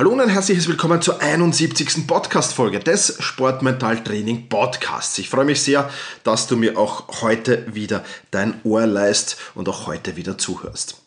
Hallo und ein herzliches Willkommen zur 71. Podcast-Folge des Sportmental-Training Podcasts. Ich freue mich sehr, dass du mir auch heute wieder dein Ohr leist und auch heute wieder zuhörst.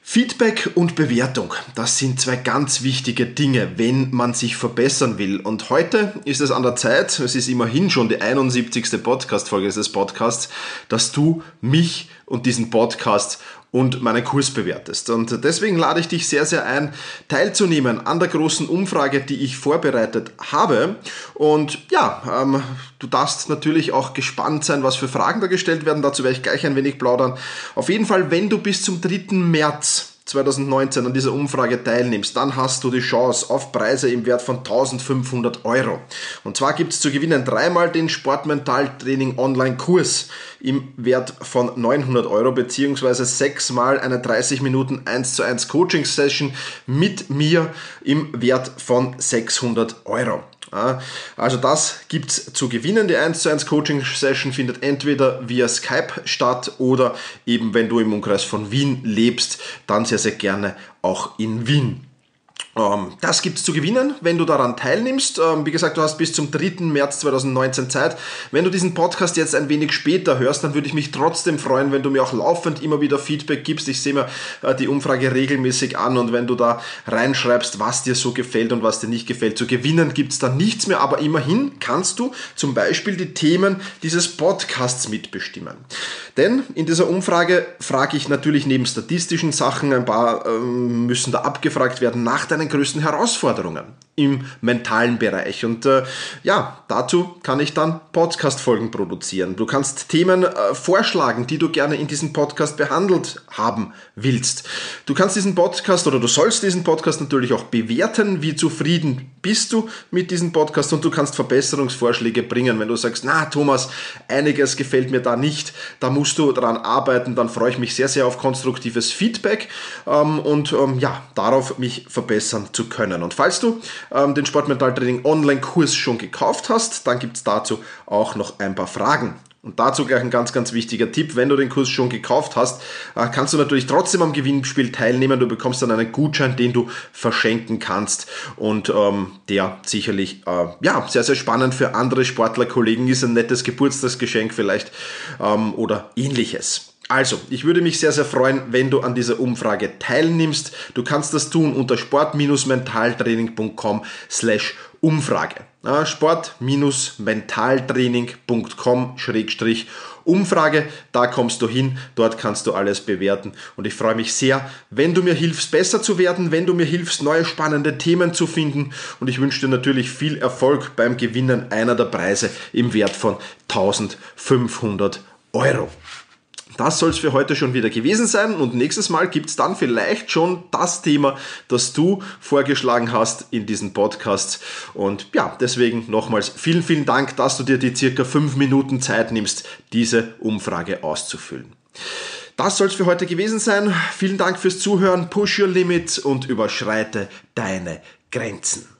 Feedback und Bewertung, das sind zwei ganz wichtige Dinge, wenn man sich verbessern will. Und heute ist es an der Zeit, es ist immerhin schon die 71. Podcast-Folge dieses Podcasts, dass du mich und diesen Podcast und meinen Kurs bewertest. Und deswegen lade ich dich sehr, sehr ein, teilzunehmen an der großen Umfrage, die ich vorbereitet habe. Und ja, ähm, du darfst natürlich auch gespannt sein, was für Fragen da gestellt werden. Dazu werde ich gleich ein wenig plaudern. Auf jeden Fall, wenn du bis zum 3. März 2019 an dieser Umfrage teilnimmst, dann hast du die Chance auf Preise im Wert von 1500 Euro. Und zwar gibt es zu gewinnen dreimal den Sportmentaltraining Online Kurs im Wert von 900 Euro beziehungsweise sechsmal eine 30 Minuten 1 zu 1 Coaching Session mit mir im Wert von 600 Euro. Also das gibt's zu gewinnen. Die 1 zu 1 Coaching Session findet entweder via Skype statt oder eben wenn du im Umkreis von Wien lebst, dann sehr, sehr gerne auch in Wien. Ähm, das gibt es zu gewinnen, wenn du daran teilnimmst. Ähm, wie gesagt, du hast bis zum 3. März 2019 Zeit. Wenn du diesen Podcast jetzt ein wenig später hörst, dann würde ich mich trotzdem freuen, wenn du mir auch laufend immer wieder Feedback gibst. Ich sehe mir äh, die Umfrage regelmäßig an und wenn du da reinschreibst, was dir so gefällt und was dir nicht gefällt. Zu gewinnen gibt es da nichts mehr, aber immerhin kannst du zum Beispiel die Themen dieses Podcasts mitbestimmen. Denn in dieser Umfrage frage ich natürlich neben statistischen Sachen, ein paar ähm, müssen da abgefragt werden, nach deinen größten Herausforderungen im mentalen Bereich. Und äh, ja, dazu kann ich dann Podcast-Folgen produzieren. Du kannst Themen äh, vorschlagen, die du gerne in diesem Podcast behandelt haben willst. Du kannst diesen Podcast oder du sollst diesen Podcast natürlich auch bewerten. Wie zufrieden bist du mit diesem Podcast? Und du kannst Verbesserungsvorschläge bringen, wenn du sagst, na Thomas, einiges gefällt mir da nicht, da musst du daran arbeiten, dann freue ich mich sehr, sehr auf konstruktives Feedback ähm, und ähm, ja, darauf mich verbessern zu können. Und falls du ähm, den Sportmentaltraining Online-Kurs schon gekauft hast, dann gibt es dazu auch noch ein paar Fragen. Und dazu gleich ein ganz, ganz wichtiger Tipp. Wenn du den Kurs schon gekauft hast, äh, kannst du natürlich trotzdem am Gewinnspiel teilnehmen. Du bekommst dann einen Gutschein, den du verschenken kannst und ähm, der sicherlich äh, ja, sehr, sehr spannend für andere Sportlerkollegen ist. Ein nettes Geburtstagsgeschenk vielleicht ähm, oder ähnliches. Also, ich würde mich sehr, sehr freuen, wenn du an dieser Umfrage teilnimmst. Du kannst das tun unter sport-mentaltraining.com slash Umfrage. Sport-mentaltraining.com schrägstrich Umfrage, da kommst du hin, dort kannst du alles bewerten und ich freue mich sehr, wenn du mir hilfst, besser zu werden, wenn du mir hilfst, neue spannende Themen zu finden und ich wünsche dir natürlich viel Erfolg beim Gewinnen einer der Preise im Wert von 1500 Euro. Das soll es für heute schon wieder gewesen sein und nächstes Mal gibt es dann vielleicht schon das Thema, das du vorgeschlagen hast in diesem Podcast. Und ja, deswegen nochmals vielen, vielen Dank, dass du dir die circa fünf Minuten Zeit nimmst, diese Umfrage auszufüllen. Das soll es für heute gewesen sein. Vielen Dank fürs Zuhören. Push your limits und überschreite deine Grenzen.